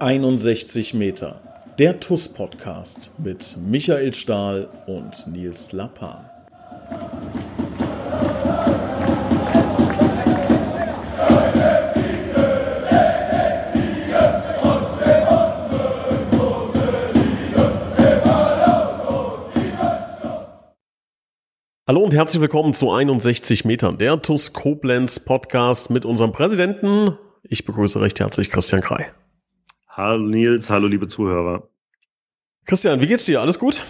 61 Meter. Der TUS-Podcast mit Michael Stahl und Nils Lappan. Hallo und herzlich willkommen zu 61 Metern, der TUS Koblenz Podcast mit unserem Präsidenten. Ich begrüße recht herzlich Christian Krei. Hallo Nils, hallo liebe Zuhörer. Christian, wie geht's dir? Alles gut?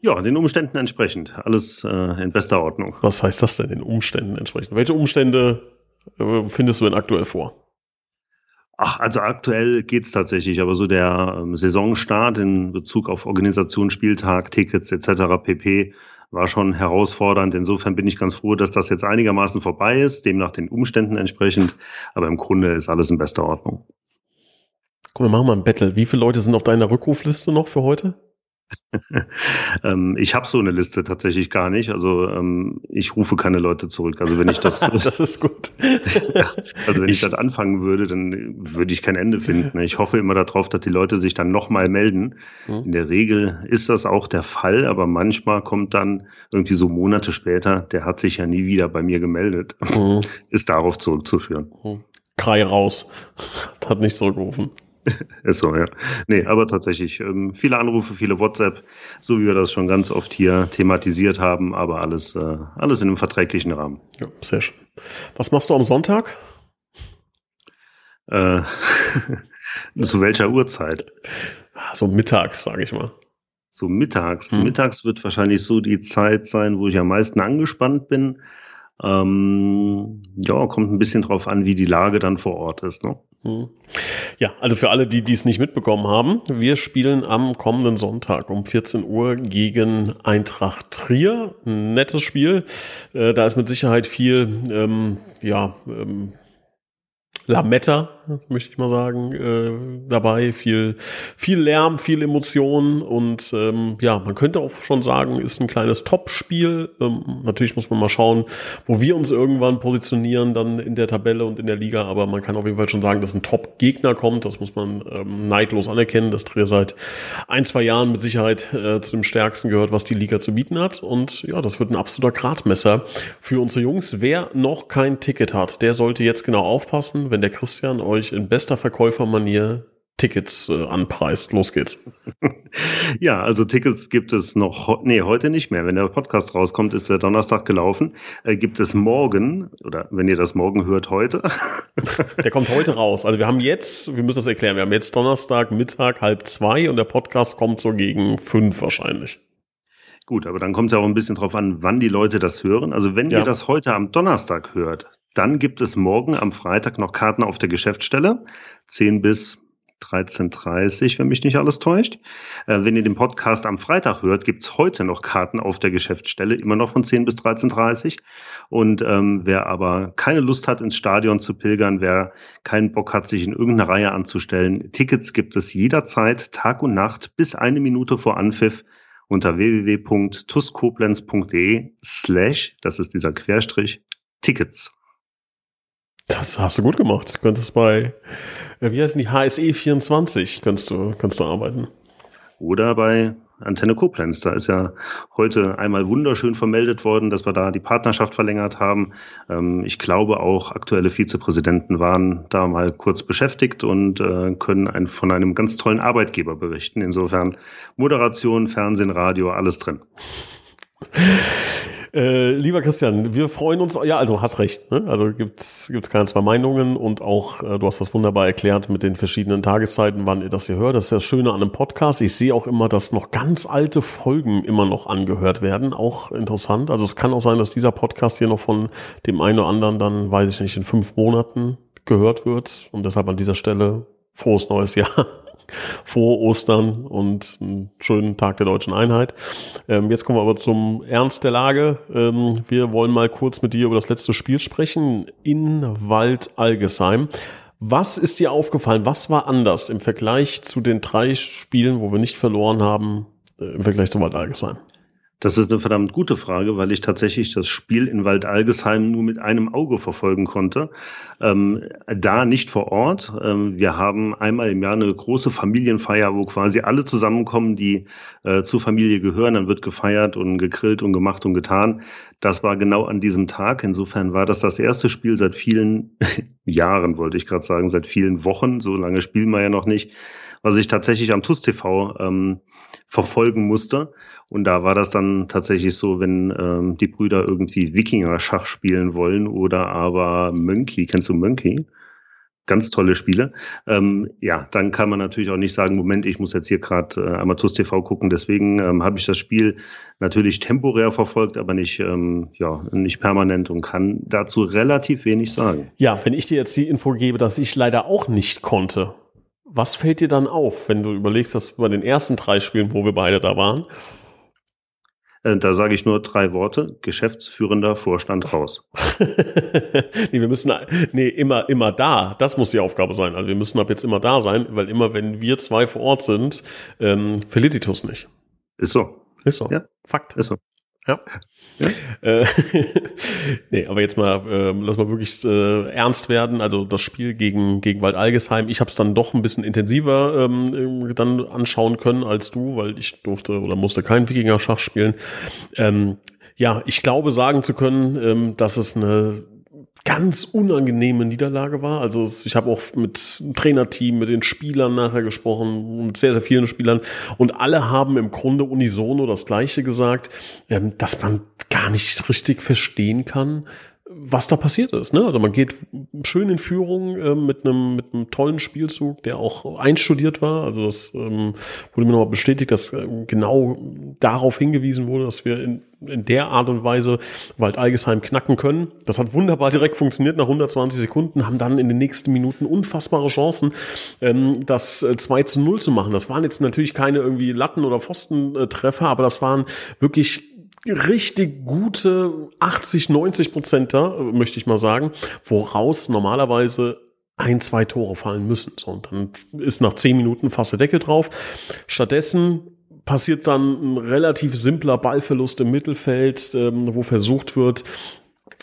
Ja, den Umständen entsprechend. Alles äh, in bester Ordnung. Was heißt das denn, den Umständen entsprechend? Welche Umstände äh, findest du denn aktuell vor? Ach, also aktuell geht's tatsächlich, aber so der ähm, Saisonstart in Bezug auf Organisation, Spieltag, Tickets etc. pp. war schon herausfordernd. Insofern bin ich ganz froh, dass das jetzt einigermaßen vorbei ist, demnach den Umständen entsprechend. Aber im Grunde ist alles in bester Ordnung. Guck, wir machen mal ein Battle. Wie viele Leute sind auf deiner Rückrufliste noch für heute? ähm, ich habe so eine Liste tatsächlich gar nicht. Also ähm, ich rufe keine Leute zurück. Also wenn ich das, das ist gut. also wenn ich, ich das anfangen würde, dann würde ich kein Ende finden. Ich hoffe immer darauf, dass die Leute sich dann nochmal melden. Mhm. In der Regel ist das auch der Fall, aber manchmal kommt dann irgendwie so Monate später, der hat sich ja nie wieder bei mir gemeldet. Mhm. Ist darauf zurückzuführen. Mhm. Krei raus. Hat nicht zurückgerufen. Ist so, ja. Nee, aber tatsächlich ähm, viele Anrufe, viele WhatsApp, so wie wir das schon ganz oft hier thematisiert haben, aber alles, äh, alles in einem verträglichen Rahmen. Ja, sehr schön. Was machst du am Sonntag? Äh, zu welcher Uhrzeit? So mittags, sage ich mal. So mittags. Hm. Mittags wird wahrscheinlich so die Zeit sein, wo ich am meisten angespannt bin. Ähm, ja, kommt ein bisschen drauf an, wie die Lage dann vor Ort ist. Ne? Hm. Ja, also für alle, die dies nicht mitbekommen haben, wir spielen am kommenden Sonntag um 14 Uhr gegen Eintracht Trier. Ein nettes Spiel. Äh, da ist mit Sicherheit viel, ähm, ja, ähm, Lametta, möchte ich mal sagen, äh, dabei. Viel, viel Lärm, viel Emotionen und ähm, ja, man könnte auch schon sagen, ist ein kleines Top-Spiel. Ähm, natürlich muss man mal schauen, wo wir uns irgendwann positionieren, dann in der Tabelle und in der Liga, aber man kann auf jeden Fall schon sagen, dass ein Top-Gegner kommt. Das muss man ähm, neidlos anerkennen, dass Trier seit ein, zwei Jahren mit Sicherheit äh, zu dem stärksten gehört, was die Liga zu bieten hat. Und ja, das wird ein absoluter Gradmesser für unsere Jungs. Wer noch kein Ticket hat, der sollte jetzt genau aufpassen, wenn der Christian euch in bester Verkäufermanier Tickets äh, anpreist. Los geht's. Ja, also Tickets gibt es noch, nee, heute nicht mehr. Wenn der Podcast rauskommt, ist der Donnerstag gelaufen. Äh, gibt es morgen, oder wenn ihr das morgen hört, heute. Der kommt heute raus. Also wir haben jetzt, wir müssen das erklären, wir haben jetzt Donnerstag, Mittag, halb zwei und der Podcast kommt so gegen fünf wahrscheinlich. Gut, aber dann kommt es ja auch ein bisschen drauf an, wann die Leute das hören. Also wenn ja. ihr das heute am Donnerstag hört, dann gibt es morgen am Freitag noch Karten auf der Geschäftsstelle. 10 bis 13.30 wenn mich nicht alles täuscht. Äh, wenn ihr den Podcast am Freitag hört, gibt's heute noch Karten auf der Geschäftsstelle, immer noch von 10 bis 13.30 Und ähm, wer aber keine Lust hat, ins Stadion zu pilgern, wer keinen Bock hat, sich in irgendeiner Reihe anzustellen, Tickets gibt es jederzeit, Tag und Nacht, bis eine Minute vor Anpfiff unter www.tuskoblenz.de slash, das ist dieser Querstrich, Tickets. Das hast du gut gemacht. Du könntest bei, äh, wie heißen die, HSE 24 kannst du, kannst du arbeiten. Oder bei Antenne Koblenz. Da ist ja heute einmal wunderschön vermeldet worden, dass wir da die Partnerschaft verlängert haben. Ähm, ich glaube auch aktuelle Vizepräsidenten waren da mal kurz beschäftigt und äh, können von einem ganz tollen Arbeitgeber berichten. Insofern Moderation, Fernsehen, Radio, alles drin. Äh, lieber Christian, wir freuen uns, ja, also hast recht, ne? also gibt's gibt's keine zwei Meinungen und auch, äh, du hast das wunderbar erklärt mit den verschiedenen Tageszeiten, wann ihr das hier hört. Das ist das Schöne an einem Podcast. Ich sehe auch immer, dass noch ganz alte Folgen immer noch angehört werden, auch interessant. Also es kann auch sein, dass dieser Podcast hier noch von dem einen oder anderen dann, weiß ich nicht, in fünf Monaten gehört wird und deshalb an dieser Stelle frohes neues Jahr frohe Ostern und einen schönen Tag der deutschen Einheit. Ähm, jetzt kommen wir aber zum Ernst der Lage. Ähm, wir wollen mal kurz mit dir über das letzte Spiel sprechen in Wald Algesheim. Was ist dir aufgefallen? Was war anders im Vergleich zu den drei Spielen, wo wir nicht verloren haben, äh, im Vergleich zu Wald Algesheim? Das ist eine verdammt gute Frage, weil ich tatsächlich das Spiel in Waldalgesheim nur mit einem Auge verfolgen konnte. Ähm, da nicht vor Ort. Ähm, wir haben einmal im Jahr eine große Familienfeier, wo quasi alle zusammenkommen, die äh, zur Familie gehören. Dann wird gefeiert und gegrillt und gemacht und getan. Das war genau an diesem Tag. Insofern war das das erste Spiel seit vielen Jahren, wollte ich gerade sagen, seit vielen Wochen. So lange spielen wir ja noch nicht. Was ich tatsächlich am TUS TV ähm, verfolgen musste. Und da war das dann tatsächlich so, wenn ähm, die Brüder irgendwie Wikinger-Schach spielen wollen oder aber Monkey, kennst du Monkey? Ganz tolle Spiele. Ähm, ja, dann kann man natürlich auch nicht sagen, Moment, ich muss jetzt hier gerade äh, Amatus TV gucken. Deswegen ähm, habe ich das Spiel natürlich temporär verfolgt, aber nicht, ähm, ja, nicht permanent und kann dazu relativ wenig sagen. Ja, wenn ich dir jetzt die Info gebe, dass ich leider auch nicht konnte, was fällt dir dann auf, wenn du überlegst, dass bei den ersten drei Spielen, wo wir beide da waren, äh, da sage ich nur drei Worte: Geschäftsführender Vorstand raus. nee, wir müssen, nee, immer, immer da. Das muss die Aufgabe sein. Also wir müssen ab jetzt immer da sein, weil immer, wenn wir zwei vor Ort sind, ähm, verliert die TUS nicht. Ist so. Ist so. Ja. Fakt. Ist so. Ja. ja. Äh, nee, aber jetzt mal, äh, lass mal wirklich äh, ernst werden. Also das Spiel gegen, gegen Wald Algesheim, ich habe es dann doch ein bisschen intensiver ähm, dann anschauen können als du, weil ich durfte oder musste kein Wikinger-Schach spielen. Ähm, ja, ich glaube sagen zu können, ähm, dass es eine ganz unangenehme Niederlage war. Also ich habe auch mit dem Trainerteam, mit den Spielern nachher gesprochen, mit sehr, sehr vielen Spielern und alle haben im Grunde unisono das Gleiche gesagt, ähm, dass man gar nicht richtig verstehen kann, was da passiert ist. Ne? Also man geht schön in Führung äh, mit einem mit einem tollen Spielzug, der auch einstudiert war. Also das ähm, wurde mir nochmal bestätigt, dass äh, genau darauf hingewiesen wurde, dass wir in, in der Art und Weise Wald Algesheim knacken können. Das hat wunderbar direkt funktioniert nach 120 Sekunden, haben dann in den nächsten Minuten unfassbare Chancen, ähm, das äh, 2 zu 0 zu machen. Das waren jetzt natürlich keine irgendwie Latten- oder Pfostentreffer, aber das waren wirklich richtig gute 80, 90 Prozent da, möchte ich mal sagen, woraus normalerweise ein, zwei Tore fallen müssen. So, und dann ist nach zehn Minuten fast der Deckel drauf. Stattdessen passiert dann ein relativ simpler Ballverlust im Mittelfeld, ähm, wo versucht wird,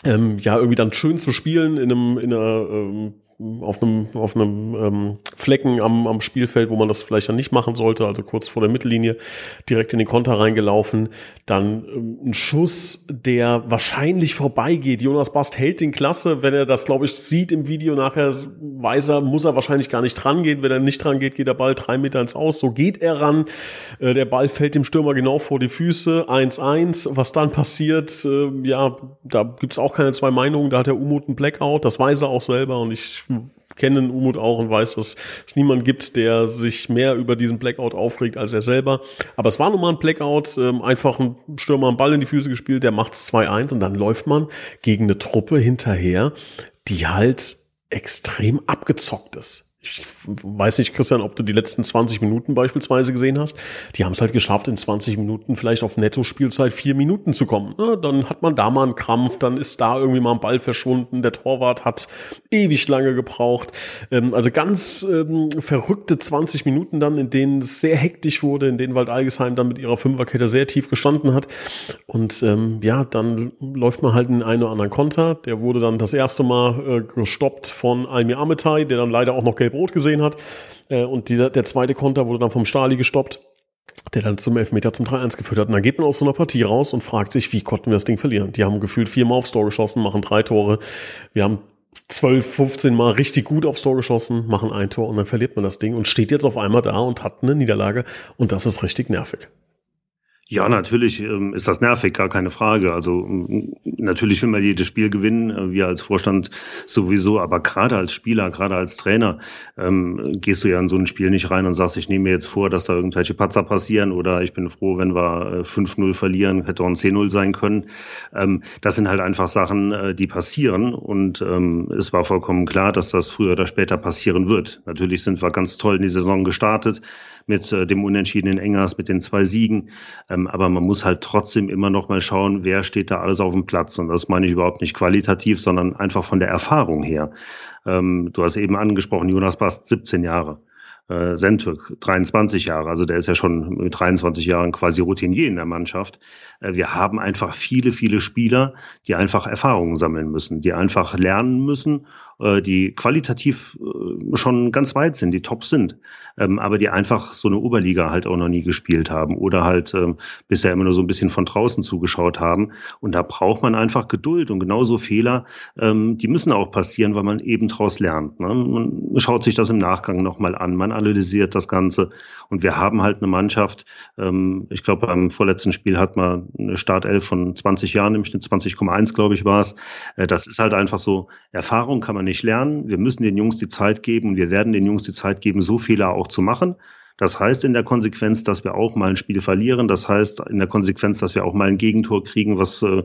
ähm, ja, irgendwie dann schön zu spielen in einem, in einer ähm, auf einem, auf einem ähm, Flecken am, am Spielfeld, wo man das vielleicht dann nicht machen sollte, also kurz vor der Mittellinie, direkt in den Konter reingelaufen. Dann ähm, ein Schuss, der wahrscheinlich vorbeigeht. Jonas Bast hält den Klasse. Wenn er das, glaube ich, sieht im Video nachher, weiß er, muss er wahrscheinlich gar nicht dran gehen. Wenn er nicht dran geht, geht der Ball drei Meter ins Aus. So geht er ran. Äh, der Ball fällt dem Stürmer genau vor die Füße. 1-1. Was dann passiert, äh, ja, da gibt's auch keine zwei Meinungen. Da hat der Umut einen Blackout. Das weiß er auch selber und ich kenne Umut auch und weiß, dass es niemand gibt, der sich mehr über diesen Blackout aufregt als er selber. Aber es war nun mal ein Blackout, ähm, einfach ein Stürmer einen Ball in die Füße gespielt, der macht es 2-1 und dann läuft man gegen eine Truppe hinterher, die halt extrem abgezockt ist ich weiß nicht, Christian, ob du die letzten 20 Minuten beispielsweise gesehen hast. Die haben es halt geschafft, in 20 Minuten vielleicht auf Netto-Spielzeit vier Minuten zu kommen. Ja, dann hat man da mal einen Krampf, dann ist da irgendwie mal ein Ball verschwunden. Der Torwart hat ewig lange gebraucht. Ähm, also ganz ähm, verrückte 20 Minuten dann, in denen es sehr hektisch wurde, in denen Wald Algesheim dann mit ihrer Fünferkette sehr tief gestanden hat. Und ähm, ja, dann läuft man halt in einen oder anderen Konter. Der wurde dann das erste Mal äh, gestoppt von Almir Ametai, der dann leider auch noch gelb Gelb-Rot gesehen hat. Äh, und dieser, der zweite Konter wurde dann vom Stali gestoppt, der dann zum Elfmeter zum 3-1 geführt hat. Und dann geht man aus so einer Partie raus und fragt sich, wie konnten wir das Ding verlieren? Die haben gefühlt viermal aufs Tor geschossen, machen drei Tore. Wir haben 12, 15 Mal richtig gut aufs Tor geschossen, machen ein Tor und dann verliert man das Ding und steht jetzt auf einmal da und hat eine Niederlage. Und das ist richtig nervig. Ja, natürlich ähm, ist das nervig, gar keine Frage. Also natürlich will man jedes Spiel gewinnen, äh, wir als Vorstand sowieso, aber gerade als Spieler, gerade als Trainer, ähm, gehst du ja in so ein Spiel nicht rein und sagst, ich nehme mir jetzt vor, dass da irgendwelche Patzer passieren oder ich bin froh, wenn wir äh, 5-0 verlieren, hätte auch ein 10-0 sein können. Ähm, das sind halt einfach Sachen, äh, die passieren und ähm, es war vollkommen klar, dass das früher oder später passieren wird. Natürlich sind wir ganz toll in die Saison gestartet mit äh, dem Unentschieden in Engers, mit den zwei Siegen. Ähm, aber man muss halt trotzdem immer noch mal schauen, wer steht da alles auf dem Platz. Und das meine ich überhaupt nicht qualitativ, sondern einfach von der Erfahrung her. Ähm, du hast eben angesprochen, Jonas Bast, 17 Jahre. äh, Sentürk, 23 Jahre, also der ist ja schon mit 23 Jahren quasi Routinier in der Mannschaft. Äh, wir haben einfach viele, viele Spieler, die einfach Erfahrungen sammeln müssen, die einfach lernen müssen äh, die qualitativ äh, schon ganz weit sind, die top sind, ähm, aber die einfach so eine Oberliga halt auch noch nie gespielt haben oder halt ähm, bisher immer nur so ein bisschen von draußen zugeschaut haben. Und da braucht man einfach Geduld und genauso Fehler, ähm, die müssen auch passieren, weil man eben daraus lernt. Ne? Man schaut sich das im Nachgang nochmal an, man analysiert das Ganze und wir haben halt eine Mannschaft, ich glaube beim vorletzten Spiel hat man eine Startelf von 20 Jahren, im Schnitt 20,1 glaube ich war es. Äh, das ist halt einfach so, Erfahrung kann man nicht lernen. Wir müssen den Jungs die Zeit geben und wir werden den Jungs die Zeit geben, so Fehler auch zu machen. Das heißt in der Konsequenz, dass wir auch mal ein Spiel verlieren. Das heißt in der Konsequenz, dass wir auch mal ein Gegentor kriegen, was äh,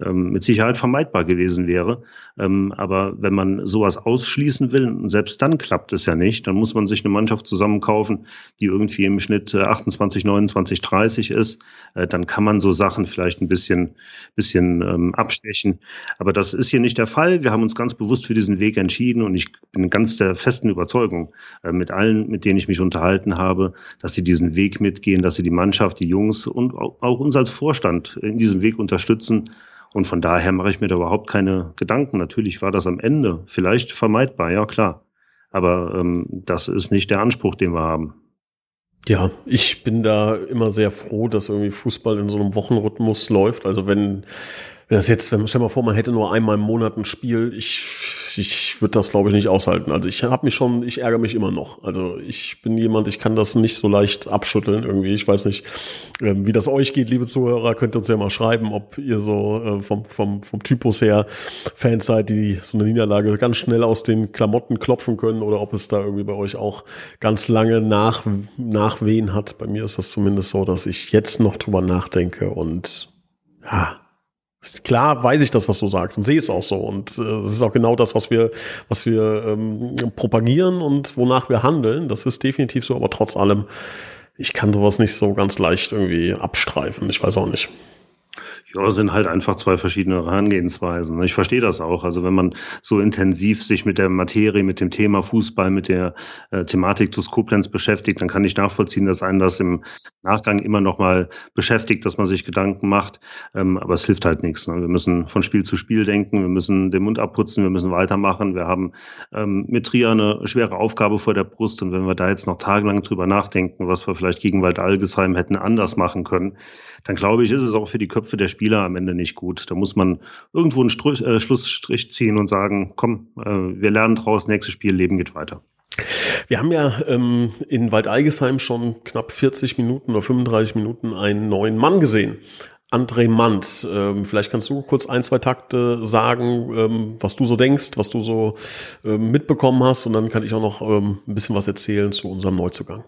ähm, mit Sicherheit vermeidbar gewesen wäre. Ähm, aber wenn man sowas ausschließen will, selbst dann klappt es ja nicht, dann muss man sich eine Mannschaft zusammenkaufen, die irgendwie im Schnitt 28, 29, 30 ist. Äh, dann kann man so Sachen vielleicht ein bisschen, bisschen ähm, abstechen. Aber das ist hier nicht der Fall. Wir haben uns ganz bewusst für diesen Weg entschieden und ich bin ganz der festen Überzeugung, äh, mit allen, mit denen ich mich unterhalten habe, habe, dass sie diesen Weg mitgehen, dass sie die Mannschaft, die Jungs und auch uns als Vorstand in diesem Weg unterstützen. Und von daher mache ich mir da überhaupt keine Gedanken. Natürlich war das am Ende vielleicht vermeidbar, ja klar. Aber ähm, das ist nicht der Anspruch, den wir haben. Ja, ich bin da immer sehr froh, dass irgendwie Fußball in so einem Wochenrhythmus läuft. Also wenn das jetzt, wenn man stell mal vor, man hätte nur einmal im Monat ein Spiel, ich, ich würde das glaube ich nicht aushalten. Also ich habe mich schon, ich ärgere mich immer noch. Also ich bin jemand, ich kann das nicht so leicht abschütteln irgendwie. Ich weiß nicht, ähm, wie das euch geht, liebe Zuhörer, könnt ihr uns ja mal schreiben, ob ihr so äh, vom, vom, vom Typus her Fans seid, die so eine Niederlage ganz schnell aus den Klamotten klopfen können oder ob es da irgendwie bei euch auch ganz lange nach, Nachwehen hat. Bei mir ist das zumindest so, dass ich jetzt noch drüber nachdenke und ja, Klar weiß ich das, was du sagst und sehe es auch so. Und äh, das ist auch genau das, was wir, was wir ähm, propagieren und wonach wir handeln. Das ist definitiv so, aber trotz allem, ich kann sowas nicht so ganz leicht irgendwie abstreifen. Ich weiß auch nicht. Ja, sind halt einfach zwei verschiedene Herangehensweisen. Ich verstehe das auch. Also wenn man so intensiv sich mit der Materie, mit dem Thema Fußball, mit der äh, Thematik des Koblenz beschäftigt, dann kann ich nachvollziehen, dass einen das im Nachgang immer noch mal beschäftigt, dass man sich Gedanken macht. Ähm, aber es hilft halt nichts. Ne? Wir müssen von Spiel zu Spiel denken, wir müssen den Mund abputzen, wir müssen weitermachen. Wir haben ähm, mit Trier eine schwere Aufgabe vor der Brust. Und wenn wir da jetzt noch tagelang drüber nachdenken, was wir vielleicht gegen Wald-Algesheim hätten anders machen können, dann glaube ich, ist es auch für die Köpfe der Spieler am Ende nicht gut. Da muss man irgendwo einen Stru äh, Schlussstrich ziehen und sagen, komm, äh, wir lernen draus, nächstes Spiel, Leben geht weiter. Wir haben ja ähm, in Waldeigesheim schon knapp 40 Minuten oder 35 Minuten einen neuen Mann gesehen. André Mant, ähm, vielleicht kannst du kurz ein, zwei Takte sagen, ähm, was du so denkst, was du so ähm, mitbekommen hast und dann kann ich auch noch ähm, ein bisschen was erzählen zu unserem Neuzugang.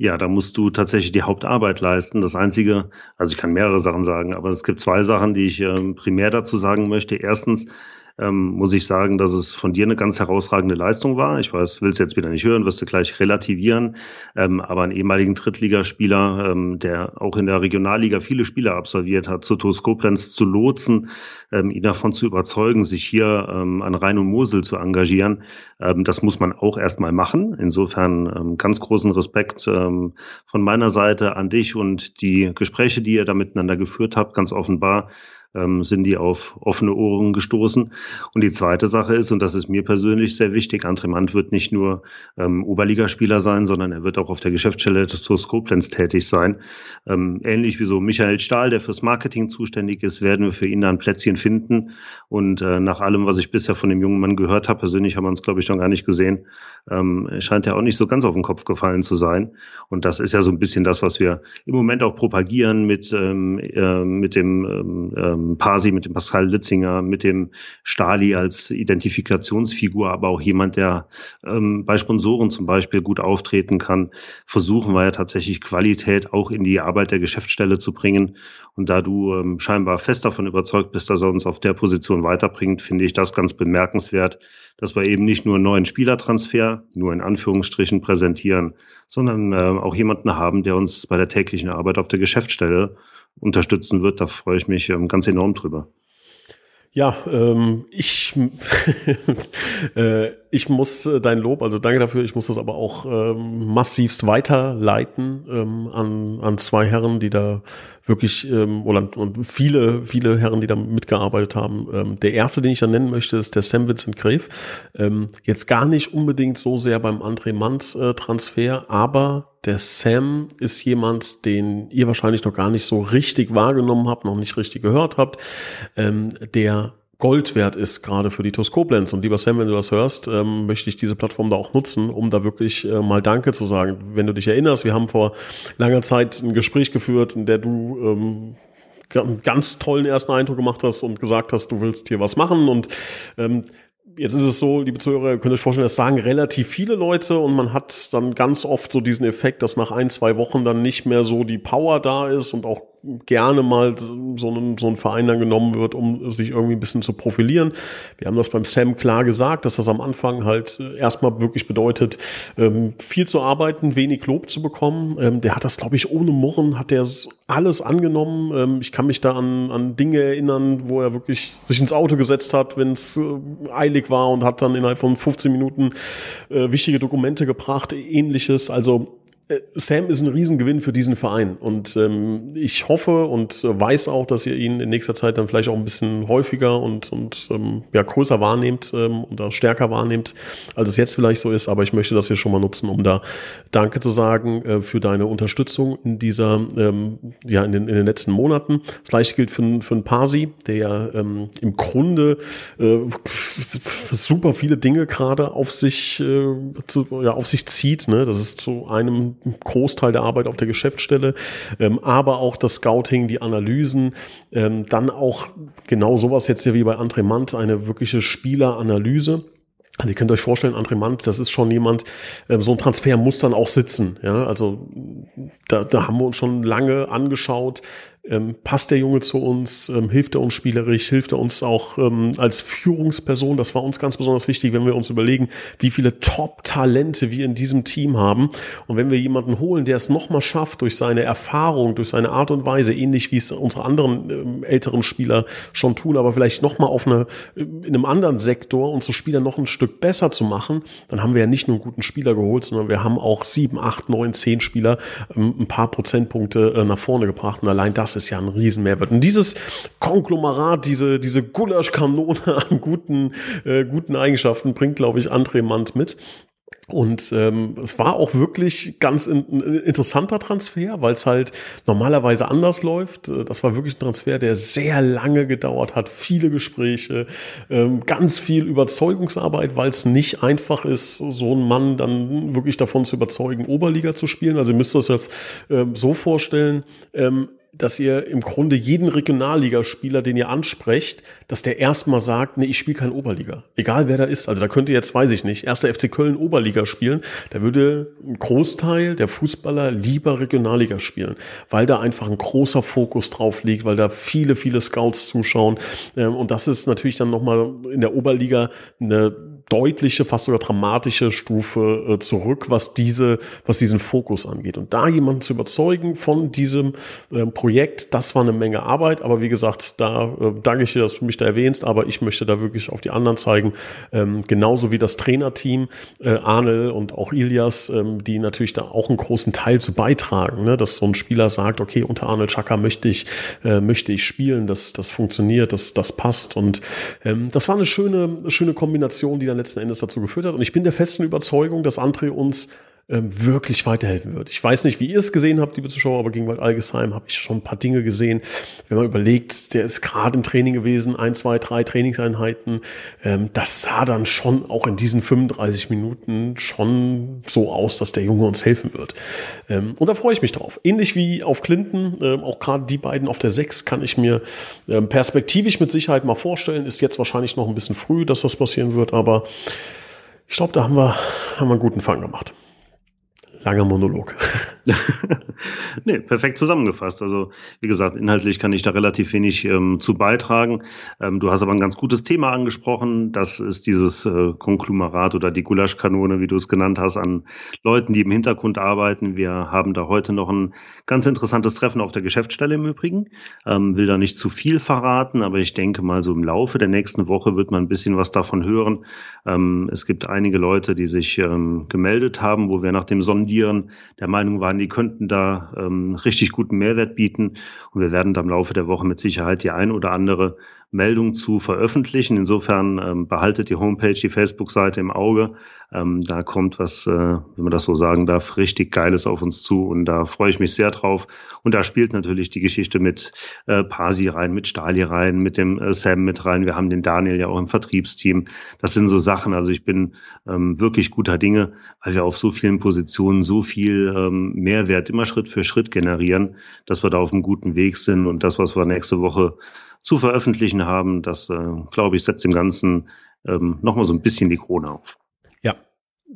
Ja, da musst du tatsächlich die Hauptarbeit leisten. Das Einzige, also ich kann mehrere Sachen sagen, aber es gibt zwei Sachen, die ich ähm, primär dazu sagen möchte. Erstens, ähm, muss ich sagen, dass es von dir eine ganz herausragende Leistung war. Ich weiß, willst jetzt wieder nicht hören, wirst du gleich relativieren. Ähm, aber einen ehemaligen Drittligaspieler, ähm, der auch in der Regionalliga viele Spiele absolviert hat, zu TuS Koblenz zu lotsen, ähm, ihn davon zu überzeugen, sich hier ähm, an Rhein und Mosel zu engagieren, ähm, das muss man auch erstmal machen. Insofern ähm, ganz großen Respekt ähm, von meiner Seite an dich und die Gespräche, die ihr da miteinander geführt habt, ganz offenbar ähm, sind die auf offene Ohren gestoßen. Und die zweite Sache ist, und das ist mir persönlich sehr wichtig, André Mann wird nicht nur ähm, Oberligaspieler sein, sondern er wird auch auf der Geschäftsstelle des Koblenz tätig sein. Ähm, ähnlich wie so Michael Stahl, der fürs Marketing zuständig ist, werden wir für ihn da ein Plätzchen finden. Und äh, nach allem, was ich bisher von dem jungen Mann gehört habe, persönlich haben wir uns, glaube ich, noch gar nicht gesehen, ähm, scheint er auch nicht so ganz auf den Kopf gefallen zu sein. Und das ist ja so ein bisschen das, was wir im Moment auch propagieren mit, ähm, äh, mit dem ähm, ähm Pasi, mit dem Pascal Litzinger, mit dem Stali als Identifikationsfigur, aber auch jemand, der ähm, bei Sponsoren zum Beispiel gut auftreten kann, versuchen wir ja tatsächlich Qualität auch in die Arbeit der Geschäftsstelle zu bringen. Und da du ähm, scheinbar fest davon überzeugt bist, dass er uns auf der Position weiterbringt, finde ich das ganz bemerkenswert, dass wir eben nicht nur einen neuen Spielertransfer, nur in Anführungsstrichen präsentieren, sondern äh, auch jemanden haben, der uns bei der täglichen Arbeit auf der Geschäftsstelle unterstützen wird. Da freue ich mich ähm, ganz enorm drüber. Ja, ähm, ich äh, ich muss äh, dein Lob, also danke dafür, ich muss das aber auch ähm, massivst weiterleiten ähm, an, an zwei Herren, die da wirklich, ähm, oder und viele, viele Herren, die da mitgearbeitet haben. Ähm, der erste, den ich da nennen möchte, ist der Sam Vincent Greve. Ähm, jetzt gar nicht unbedingt so sehr beim André Manns äh, Transfer, aber der Sam ist jemand, den ihr wahrscheinlich noch gar nicht so richtig wahrgenommen habt, noch nicht richtig gehört habt, ähm, der Gold wert ist, gerade für die TUS Koblenz. Und lieber Sam, wenn du das hörst, ähm, möchte ich diese Plattform da auch nutzen, um da wirklich äh, mal Danke zu sagen. Wenn du dich erinnerst, wir haben vor langer Zeit ein Gespräch geführt, in der du ähm, einen ganz tollen ersten Eindruck gemacht hast und gesagt hast, du willst hier was machen und ähm, Jetzt ist es so, liebe Zuhörer, ihr könnt euch vorstellen, das sagen relativ viele Leute und man hat dann ganz oft so diesen Effekt, dass nach ein, zwei Wochen dann nicht mehr so die Power da ist und auch gerne mal so ein, so ein Verein dann genommen wird, um sich irgendwie ein bisschen zu profilieren. Wir haben das beim Sam klar gesagt, dass das am Anfang halt äh, erstmal wirklich bedeutet, ähm, viel zu arbeiten, wenig Lob zu bekommen. Ähm, der hat das, glaube ich, ohne Murren, hat der alles angenommen. Ähm, ich kann mich da an, an Dinge erinnern, wo er wirklich sich ins Auto gesetzt hat, wenn es äh, eilig war und hat dann innerhalb von 15 Minuten äh, wichtige Dokumente gebracht, ähnliches. Also Sam ist ein Riesengewinn für diesen Verein und ähm, ich hoffe und äh, weiß auch, dass ihr ihn in nächster Zeit dann vielleicht auch ein bisschen häufiger und, und ähm, ja, größer wahrnehmt ähm, oder stärker wahrnehmt, als es jetzt vielleicht so ist. Aber ich möchte das hier schon mal nutzen, um da Danke zu sagen äh, für deine Unterstützung in dieser, ähm, ja, in den, in den letzten Monaten. Das gleiche gilt für, für einen Parsi, der ja ähm, im Grunde äh, super viele Dinge gerade auf sich, äh, zu, ja, auf sich zieht. Ne? Das ist zu einem Großteil der Arbeit auf der Geschäftsstelle, ähm, aber auch das Scouting, die Analysen, ähm, dann auch genau sowas jetzt ja wie bei André Mant, eine wirkliche Spieleranalyse. Also ihr könnt euch vorstellen, André Mant, das ist schon jemand, äh, so ein Transfer muss dann auch sitzen. Ja, also da, da haben wir uns schon lange angeschaut, ähm, passt der Junge zu uns? Ähm, hilft er uns spielerisch? Hilft er uns auch ähm, als Führungsperson? Das war uns ganz besonders wichtig, wenn wir uns überlegen, wie viele Top-Talente wir in diesem Team haben. Und wenn wir jemanden holen, der es nochmal schafft, durch seine Erfahrung, durch seine Art und Weise, ähnlich wie es unsere anderen ähm, älteren Spieler schon tun, aber vielleicht nochmal auf eine, in einem anderen Sektor unsere Spieler noch ein Stück besser zu machen, dann haben wir ja nicht nur einen guten Spieler geholt, sondern wir haben auch sieben, acht, neun, zehn Spieler ähm, ein paar Prozentpunkte äh, nach vorne gebracht. Und allein das das ist ja ein Riesenmehrwert. Und dieses Konglomerat, diese, diese Gulaschkanone an guten, äh, guten Eigenschaften bringt, glaube ich, André Mand mit. Und ähm, es war auch wirklich ganz in, ein interessanter Transfer, weil es halt normalerweise anders läuft. Äh, das war wirklich ein Transfer, der sehr lange gedauert hat, viele Gespräche, ähm, ganz viel Überzeugungsarbeit, weil es nicht einfach ist, so einen Mann dann wirklich davon zu überzeugen, Oberliga zu spielen. Also ihr müsst das jetzt ähm, so vorstellen. Ähm, dass ihr im Grunde jeden Regionalligaspieler, den ihr ansprecht, dass der erstmal sagt, nee, ich spiele kein Oberliga. Egal wer da ist. Also da könnte jetzt, weiß ich nicht, erster FC Köln Oberliga spielen. Da würde ein Großteil der Fußballer lieber Regionalliga spielen, weil da einfach ein großer Fokus drauf liegt, weil da viele, viele Scouts zuschauen. Ähm, und das ist natürlich dann nochmal in der Oberliga eine deutliche, fast sogar dramatische Stufe äh, zurück, was diese, was diesen Fokus angeht. Und da jemanden zu überzeugen von diesem äh, Projekt, das war eine Menge Arbeit. Aber wie gesagt, da äh, danke ich dir, dass du mich da erwähnst. Aber ich möchte da wirklich auf die anderen zeigen, ähm, genauso wie das Trainerteam, äh, Arnel und auch Ilias, ähm, die natürlich da auch einen großen Teil zu beitragen, ne? dass so ein Spieler sagt, okay, unter Arnel Chaka möchte ich, äh, möchte ich spielen, das, das funktioniert, das, das passt. Und ähm, das war eine schöne, schöne Kombination, die dann letzten Endes dazu geführt hat. Und ich bin der festen Überzeugung, dass André uns ähm, wirklich weiterhelfen wird. Ich weiß nicht, wie ihr es gesehen habt, liebe Zuschauer, aber gegen Wald Algesheim habe ich schon ein paar Dinge gesehen. Wenn man überlegt, der ist gerade im Training gewesen, ein, zwei, drei Trainingseinheiten. Ähm, das sah dann schon auch in diesen 35 Minuten schon so aus, dass der Junge uns helfen wird. Ähm, und da freue ich mich drauf. Ähnlich wie auf Clinton, auch gerade die beiden auf der 6 kann ich mir perspektivisch mit Sicherheit mal vorstellen. Ist jetzt wahrscheinlich noch ein bisschen früh, dass das passieren wird, aber ich glaube, da haben wir, haben wir einen guten Fang gemacht langer Monolog. nee, perfekt zusammengefasst. Also, wie gesagt, inhaltlich kann ich da relativ wenig ähm, zu beitragen. Ähm, du hast aber ein ganz gutes Thema angesprochen. Das ist dieses äh, Konglomerat oder die Gulaschkanone, wie du es genannt hast, an Leuten, die im Hintergrund arbeiten. Wir haben da heute noch ein ganz interessantes Treffen auf der Geschäftsstelle im Übrigen. Ähm, will da nicht zu viel verraten, aber ich denke mal, so im Laufe der nächsten Woche wird man ein bisschen was davon hören. Ähm, es gibt einige Leute, die sich ähm, gemeldet haben, wo wir nach dem Sondieren der Meinung waren, die könnten da ähm, richtig guten Mehrwert bieten. Und wir werden da im Laufe der Woche mit Sicherheit die ein oder andere Meldung zu veröffentlichen. Insofern ähm, behaltet die Homepage, die Facebook-Seite im Auge. Ähm, da kommt was, äh, wenn man das so sagen darf, richtig Geiles auf uns zu und da freue ich mich sehr drauf. Und da spielt natürlich die Geschichte mit äh, Pasi rein, mit Stali rein, mit dem äh, Sam mit rein. Wir haben den Daniel ja auch im Vertriebsteam. Das sind so Sachen. Also ich bin ähm, wirklich guter Dinge, weil wir auf so vielen Positionen so viel ähm, Mehrwert immer Schritt für Schritt generieren, dass wir da auf einem guten Weg sind und das, was wir nächste Woche zu veröffentlichen haben. Das, äh, glaube ich, setzt dem Ganzen ähm, nochmal so ein bisschen die Krone auf.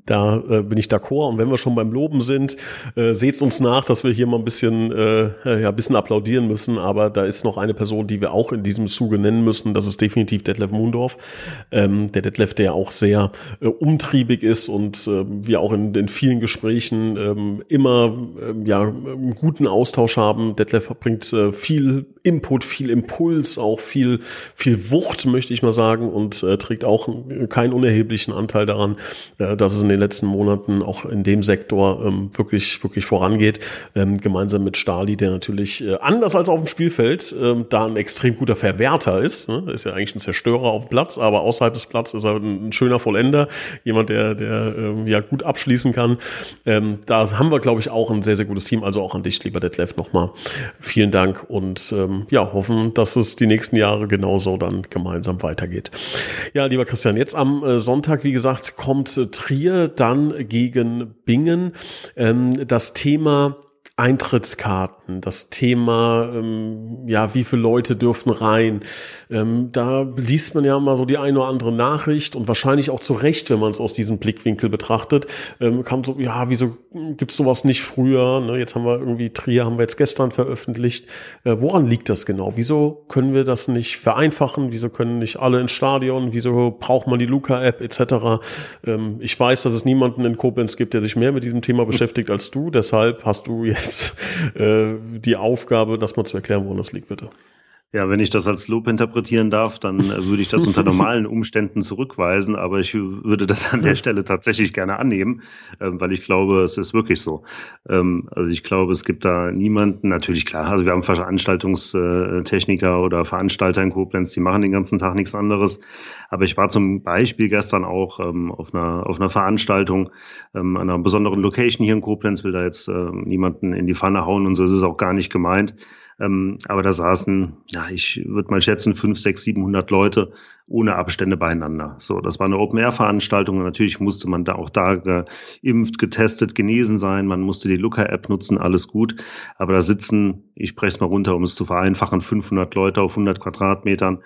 Da äh, bin ich d'accord. Und wenn wir schon beim Loben sind, äh, seht uns nach, dass wir hier mal ein bisschen, äh, ja, ein bisschen applaudieren müssen. Aber da ist noch eine Person, die wir auch in diesem Zuge nennen müssen. Das ist definitiv Detlef Mundorf. Ähm, der Detlef, der auch sehr äh, umtriebig ist und äh, wir auch in, in vielen Gesprächen ähm, immer äh, ja, einen guten Austausch haben. Detlef bringt äh, viel Input, viel Impuls, auch viel, viel Wucht, möchte ich mal sagen, und äh, trägt auch keinen unerheblichen Anteil daran, äh, dass es in den letzten Monaten auch in dem Sektor ähm, wirklich, wirklich vorangeht. Ähm, gemeinsam mit Stali, der natürlich äh, anders als auf dem Spielfeld ähm, da ein extrem guter Verwerter ist. Ne? Ist ja eigentlich ein Zerstörer auf dem Platz, aber außerhalb des Platzes ist er ein, ein schöner Vollender, jemand, der, der ähm, ja gut abschließen kann. Ähm, da haben wir, glaube ich, auch ein sehr, sehr gutes Team. Also auch an dich, lieber Detlef, nochmal vielen Dank und ähm, ja, hoffen, dass es die nächsten Jahre genauso dann gemeinsam weitergeht. Ja, lieber Christian, jetzt am äh, Sonntag, wie gesagt, kommt äh, Trier dann gegen Bingen. Ähm, das Thema Eintrittskarten, das Thema, ähm, ja, wie viele Leute dürfen rein. Ähm, da liest man ja mal so die eine oder andere Nachricht und wahrscheinlich auch zu Recht, wenn man es aus diesem Blickwinkel betrachtet, ähm, kam so, ja, wieso gibt's sowas nicht früher? Ne, jetzt haben wir irgendwie Trier, haben wir jetzt gestern veröffentlicht. Äh, woran liegt das genau? Wieso können wir das nicht vereinfachen? Wieso können nicht alle ins Stadion? Wieso braucht man die Luca-App etc.? Ähm, ich weiß, dass es niemanden in Koblenz gibt, der sich mehr mit diesem Thema beschäftigt als du. Deshalb hast du jetzt jetzt äh, die Aufgabe, das mal zu erklären, woran das liegt, bitte. Ja, wenn ich das als Lob interpretieren darf, dann äh, würde ich das unter normalen Umständen zurückweisen, aber ich würde das an der Stelle tatsächlich gerne annehmen, äh, weil ich glaube, es ist wirklich so. Ähm, also ich glaube, es gibt da niemanden, natürlich klar, also wir haben Veranstaltungstechniker oder Veranstalter in Koblenz, die machen den ganzen Tag nichts anderes. Aber ich war zum Beispiel gestern auch ähm, auf, einer, auf einer Veranstaltung ähm, an einer besonderen Location hier in Koblenz, will da jetzt äh, niemanden in die Pfanne hauen und so ist es auch gar nicht gemeint. Ähm, aber da saßen, ja, ich würde mal schätzen, fünf, sechs, siebenhundert Leute ohne Abstände beieinander. So, das war eine Open-Air-Veranstaltung natürlich musste man da auch da geimpft, getestet, genesen sein. Man musste die Looker-App nutzen, alles gut. Aber da sitzen, ich spreche es mal runter, um es zu vereinfachen, 500 Leute auf 100 Quadratmetern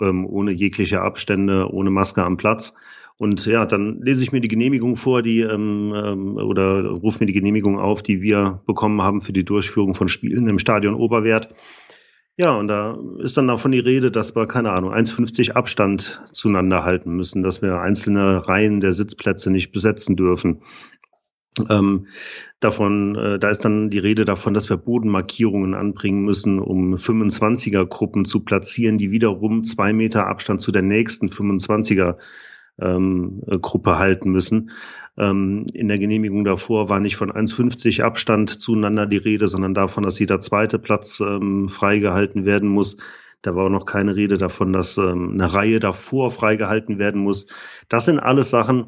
ähm, ohne jegliche Abstände, ohne Maske am Platz. Und ja, dann lese ich mir die Genehmigung vor, die ähm, ähm, oder rufe mir die Genehmigung auf, die wir bekommen haben für die Durchführung von Spielen im Stadion Oberwert. Ja, und da ist dann davon die Rede, dass wir, keine Ahnung, 1,50 Abstand zueinander halten müssen, dass wir einzelne Reihen der Sitzplätze nicht besetzen dürfen. Ähm, davon, äh, da ist dann die Rede davon, dass wir Bodenmarkierungen anbringen müssen, um 25er-Gruppen zu platzieren, die wiederum zwei Meter Abstand zu der nächsten 25er ähm, Gruppe halten müssen. Ähm, in der Genehmigung davor war nicht von 1,50 Abstand zueinander die Rede, sondern davon, dass jeder zweite Platz ähm, freigehalten werden muss. Da war auch noch keine Rede davon, dass ähm, eine Reihe davor freigehalten werden muss. Das sind alles Sachen,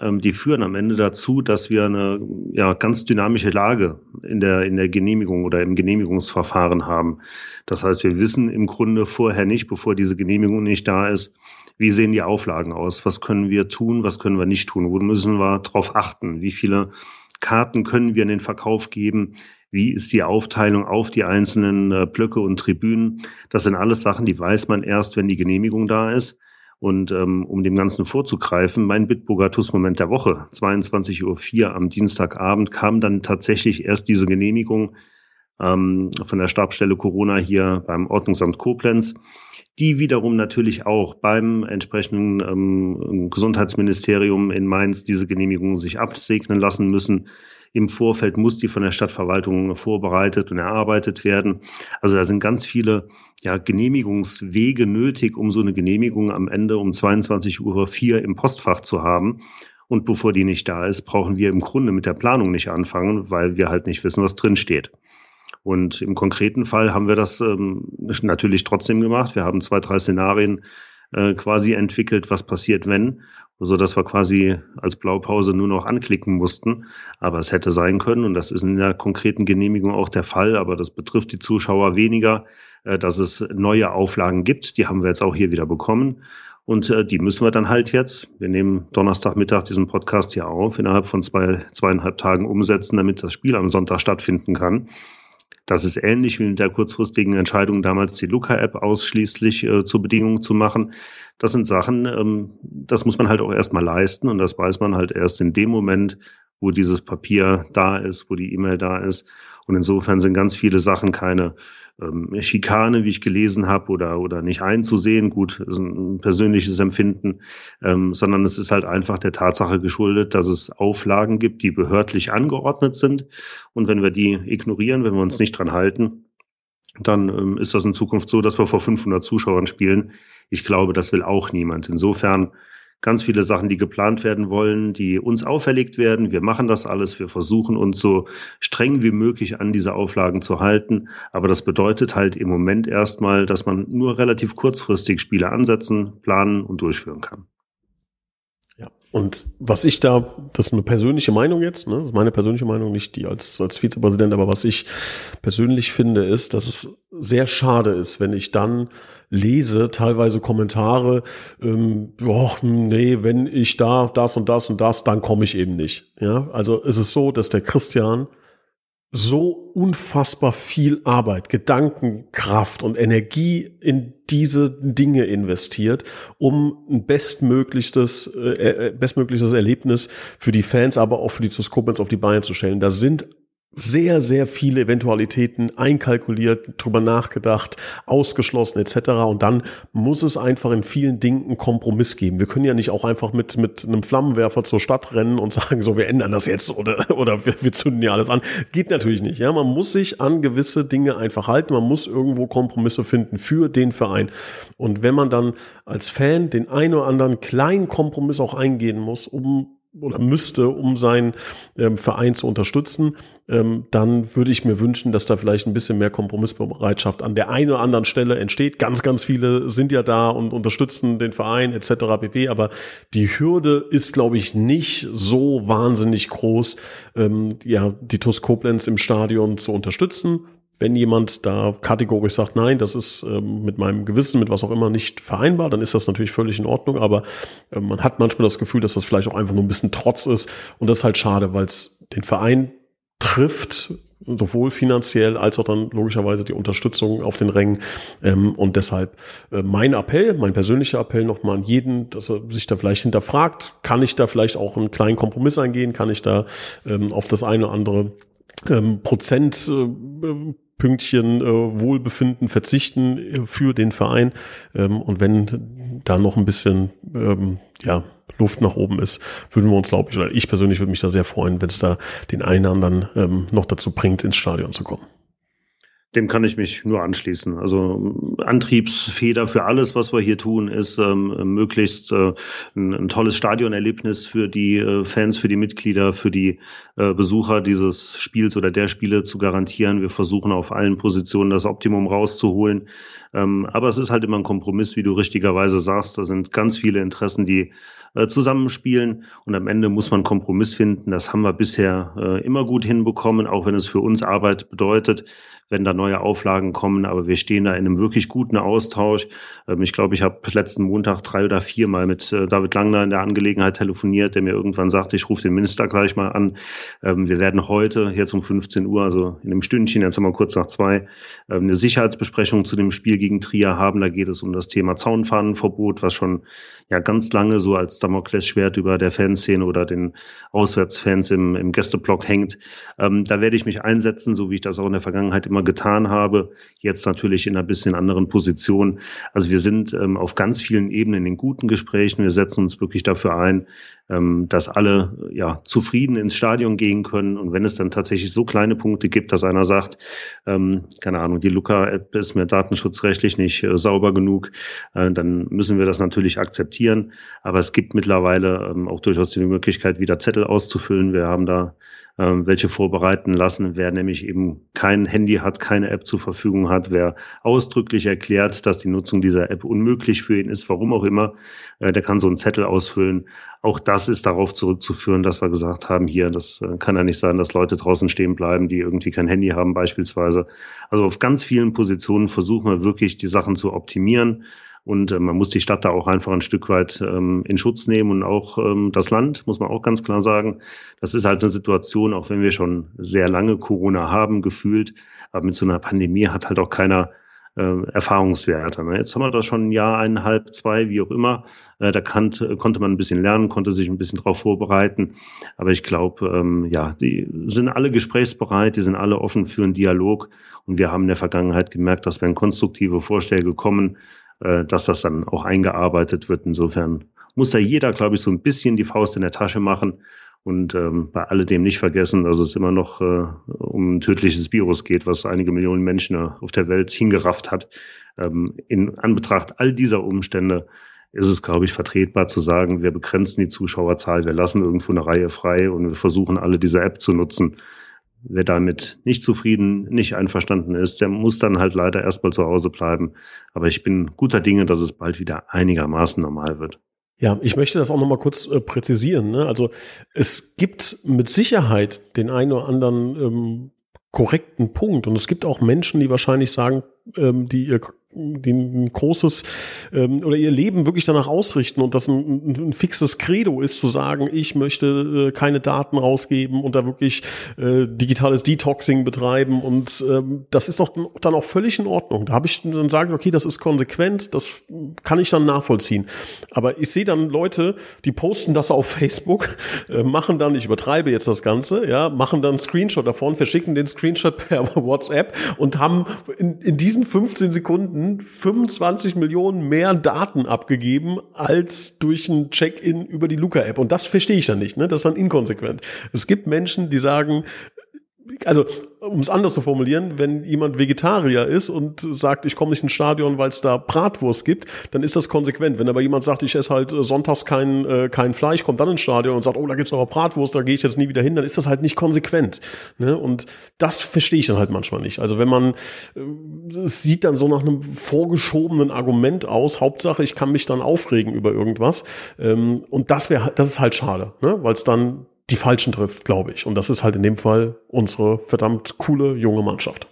ähm, die führen am Ende dazu, dass wir eine ja, ganz dynamische Lage in der, in der Genehmigung oder im Genehmigungsverfahren haben. Das heißt, wir wissen im Grunde vorher nicht, bevor diese Genehmigung nicht da ist, wie sehen die Auflagen aus? Was können wir tun? Was können wir nicht tun? Wo müssen wir darauf achten? Wie viele Karten können wir in den Verkauf geben? Wie ist die Aufteilung auf die einzelnen äh, Blöcke und Tribünen? Das sind alles Sachen, die weiß man erst, wenn die Genehmigung da ist. Und ähm, um dem Ganzen vorzugreifen, mein Bitburger TUS-Moment der Woche, 22.04 Uhr am Dienstagabend, kam dann tatsächlich erst diese Genehmigung ähm, von der Stabstelle Corona hier beim Ordnungsamt Koblenz, die wiederum natürlich auch beim entsprechenden ähm, Gesundheitsministerium in Mainz diese Genehmigung sich absegnen lassen müssen. Im Vorfeld muss die von der Stadtverwaltung vorbereitet und erarbeitet werden. Also da sind ganz viele ja, Genehmigungswege nötig, um so eine Genehmigung am Ende um 22 Uhr im Postfach zu haben. Und bevor die nicht da ist, brauchen wir im Grunde mit der Planung nicht anfangen, weil wir halt nicht wissen, was drin steht. Und im konkreten Fall haben wir das ähm, natürlich trotzdem gemacht. Wir haben zwei, drei Szenarien äh, quasi entwickelt, was passiert, wenn, so dass wir quasi als Blaupause nur noch anklicken mussten. Aber es hätte sein können, und das ist in der konkreten Genehmigung auch der Fall, aber das betrifft die Zuschauer weniger, äh, dass es neue Auflagen gibt. Die haben wir jetzt auch hier wieder bekommen. Und äh, die müssen wir dann halt jetzt, wir nehmen Donnerstagmittag diesen Podcast hier auf, innerhalb von zwei, zweieinhalb Tagen umsetzen, damit das Spiel am Sonntag stattfinden kann. Das ist ähnlich wie mit der kurzfristigen Entscheidung damals, die Luca-App ausschließlich äh, zur Bedingung zu machen. Das sind Sachen, ähm, das muss man halt auch erstmal leisten und das weiß man halt erst in dem Moment, wo dieses Papier da ist, wo die E-Mail da ist. Und insofern sind ganz viele Sachen keine ähm, Schikane, wie ich gelesen habe, oder, oder nicht einzusehen. Gut, ist ein persönliches Empfinden, ähm, sondern es ist halt einfach der Tatsache geschuldet, dass es Auflagen gibt, die behördlich angeordnet sind. Und wenn wir die ignorieren, wenn wir uns nicht dran halten, dann ähm, ist das in Zukunft so, dass wir vor 500 Zuschauern spielen. Ich glaube, das will auch niemand. Insofern ganz viele Sachen, die geplant werden wollen, die uns auferlegt werden. Wir machen das alles. Wir versuchen uns so streng wie möglich an diese Auflagen zu halten. Aber das bedeutet halt im Moment erstmal, dass man nur relativ kurzfristig Spiele ansetzen, planen und durchführen kann. Und was ich da, das ist eine persönliche Meinung jetzt, ne? das ist meine persönliche Meinung, nicht die als, als Vizepräsident, aber was ich persönlich finde, ist, dass es sehr schade ist, wenn ich dann lese, teilweise Kommentare, ähm, boah, nee, wenn ich da das und das und das, dann komme ich eben nicht. Ja, also es ist so, dass der Christian so unfassbar viel Arbeit, Gedankenkraft und Energie in diese Dinge investiert, um ein bestmöglichstes, äh, äh bestmögliches Erlebnis für die Fans, aber auch für die Koblenz auf die Beine zu stellen. Da sind sehr, sehr viele Eventualitäten einkalkuliert, drüber nachgedacht, ausgeschlossen etc. Und dann muss es einfach in vielen Dingen einen Kompromiss geben. Wir können ja nicht auch einfach mit, mit einem Flammenwerfer zur Stadt rennen und sagen, so, wir ändern das jetzt oder, oder wir, wir zünden ja alles an. Geht natürlich nicht. Ja, man muss sich an gewisse Dinge einfach halten. Man muss irgendwo Kompromisse finden für den Verein. Und wenn man dann als Fan den einen oder anderen kleinen Kompromiss auch eingehen muss, um oder müsste, um seinen ähm, Verein zu unterstützen, ähm, dann würde ich mir wünschen, dass da vielleicht ein bisschen mehr Kompromissbereitschaft an der einen oder anderen Stelle entsteht. Ganz, ganz viele sind ja da und unterstützen den Verein etc. pp. Aber die Hürde ist, glaube ich, nicht so wahnsinnig groß, ähm, ja, die TuS Koblenz im Stadion zu unterstützen wenn jemand da kategorisch sagt, nein, das ist ähm, mit meinem Gewissen, mit was auch immer nicht vereinbar, dann ist das natürlich völlig in Ordnung. Aber äh, man hat manchmal das Gefühl, dass das vielleicht auch einfach nur ein bisschen Trotz ist. Und das ist halt schade, weil es den Verein trifft, sowohl finanziell als auch dann logischerweise die Unterstützung auf den Rängen. Ähm, und deshalb äh, mein Appell, mein persönlicher Appell nochmal an jeden, dass er sich da vielleicht hinterfragt, kann ich da vielleicht auch einen kleinen Kompromiss eingehen, kann ich da ähm, auf das eine oder andere ähm, Prozent äh, Pünktchen äh, Wohlbefinden verzichten äh, für den Verein. Ähm, und wenn da noch ein bisschen ähm, ja, Luft nach oben ist, würden wir uns, glaube ich, oder ich persönlich würde mich da sehr freuen, wenn es da den einen oder anderen ähm, noch dazu bringt, ins Stadion zu kommen. Dem kann ich mich nur anschließen. Also Antriebsfeder für alles, was wir hier tun, ist ähm, möglichst äh, ein, ein, tolles Stadionerlebnis für die äh, Fans, für die Mitglieder, für die äh, Besucher dieses Spiels oder der Spiele zu garantieren. Wir versuchen auf allen Positionen das Optimum rauszuholen. Ähm, aber es ist halt immer ein Kompromiss, wie du richtigerweise sagst. Da sind ganz viele Interessen, die äh, zusammenspielen und am Ende muss man Kompromiss finden. Das haben wir bisher äh, immer gut hinbekommen, auch wenn es für uns Arbeit bedeutet. Wenn da neue Auflagen kommen. Aber wir stehen da in einem wirklich guten Austausch. Ähm, ich glaube, ich habe letzten Montag drei oder vier Mal mit äh, David Langner in der Angelegenheit telefoniert, der mir irgendwann sagte, ich rufe den Minister gleich mal an. Ähm, wir werden heute jetzt um 15 Uhr, also in einem Stündchen, jetzt haben wir kurz nach zwei, ähm, eine Sicherheitsbesprechung zu dem Spiel gegen Trier haben. Da geht es um das Thema Zaunfahnenverbot, was schon ja ganz lange so als Damoklesschwert über der Fanszene oder den Auswärtsfans im, im Gästeblock hängt. Ähm, da werde ich mich einsetzen, so wie ich das auch in der Vergangenheit immer getan habe. Jetzt natürlich in einer bisschen anderen Position. Also wir sind ähm, auf ganz vielen Ebenen in guten Gesprächen. Wir setzen uns wirklich dafür ein, ähm, dass alle ja zufrieden ins Stadion gehen können. Und wenn es dann tatsächlich so kleine Punkte gibt, dass einer sagt, ähm, keine Ahnung, die Luca-App ist mir datenschutzrechtlich nicht äh, sauber genug, äh, dann müssen wir das natürlich akzeptieren. Aber es gibt mittlerweile ähm, auch durchaus die Möglichkeit, wieder Zettel auszufüllen. Wir haben da ähm, welche vorbereiten lassen. Wer nämlich eben kein Handy hat, keine App zur Verfügung hat, wer ausdrücklich erklärt, dass die Nutzung dieser App unmöglich für ihn ist, warum auch immer, äh, der kann so einen Zettel ausfüllen. Auch das ist darauf zurückzuführen, dass wir gesagt haben, hier, das äh, kann ja nicht sein, dass Leute draußen stehen bleiben, die irgendwie kein Handy haben beispielsweise. Also auf ganz vielen Positionen versuchen wir wirklich, die Sachen zu optimieren. Und äh, man muss die Stadt da auch einfach ein Stück weit ähm, in Schutz nehmen und auch ähm, das Land, muss man auch ganz klar sagen. Das ist halt eine Situation, auch wenn wir schon sehr lange Corona haben, gefühlt, aber mit so einer Pandemie hat halt auch keiner äh, Erfahrungswerte. Ne? Jetzt haben wir das schon ein Jahr, eineinhalb, zwei, wie auch immer. Äh, da kann, konnte man ein bisschen lernen, konnte sich ein bisschen darauf vorbereiten. Aber ich glaube, ähm, ja, die sind alle gesprächsbereit, die sind alle offen für einen Dialog. Und wir haben in der Vergangenheit gemerkt, dass wenn konstruktive Vorschläge kommen, äh, dass das dann auch eingearbeitet wird. Insofern muss da jeder, glaube ich, so ein bisschen die Faust in der Tasche machen und ähm, bei alledem nicht vergessen, dass es immer noch äh, um ein tödliches Virus geht, was einige Millionen Menschen auf der Welt hingerafft hat. Ähm, in Anbetracht all dieser Umstände ist es, glaube ich, vertretbar zu sagen, wir begrenzen die Zuschauerzahl, wir lassen irgendwo eine Reihe frei und wir versuchen alle diese App zu nutzen. Wer damit nicht zufrieden, nicht einverstanden ist, der muss dann halt leider erstmal zu Hause bleiben. Aber ich bin guter Dinge, dass es bald wieder einigermaßen normal wird. Ja, ich möchte das auch nochmal kurz äh, präzisieren. Ne? Also es gibt mit Sicherheit den einen oder anderen ähm, korrekten Punkt und es gibt auch Menschen, die wahrscheinlich sagen, ähm, die ihr die ein großes ähm, oder ihr Leben wirklich danach ausrichten und das ein, ein, ein fixes Credo ist, zu sagen, ich möchte äh, keine Daten rausgeben und da wirklich äh, digitales Detoxing betreiben und ähm, das ist doch dann auch völlig in Ordnung. Da habe ich dann sagen, okay, das ist konsequent, das kann ich dann nachvollziehen. Aber ich sehe dann Leute, die posten das auf Facebook, äh, machen dann, ich übertreibe jetzt das Ganze, ja, machen dann Screenshot davon, verschicken den Screenshot per WhatsApp und haben in, in diesen 15 Sekunden Minuten 25 Millionen mehr Daten abgegeben als durch ein Check-in über die Luca-App. Und das verstehe ich dann nicht. Ne? Das ist dann inkonsequent. Es gibt Menschen, die sagen, also um es anders zu formulieren, wenn jemand Vegetarier ist und sagt, ich komme nicht ins Stadion, weil es da Bratwurst gibt, dann ist das konsequent. Wenn aber jemand sagt, ich esse halt sonntags kein, äh, kein Fleisch, kommt dann ins Stadion und sagt, oh, da gibt's aber Bratwurst, da gehe ich jetzt nie wieder hin, dann ist das halt nicht konsequent. Ne? Und das verstehe ich dann halt manchmal nicht. Also wenn man, äh, sieht dann so nach einem vorgeschobenen Argument aus, Hauptsache, ich kann mich dann aufregen über irgendwas. Ähm, und das wäre, das ist halt schade, ne? weil es dann die Falschen trifft, glaube ich. Und das ist halt in dem Fall unsere verdammt coole junge Mannschaft.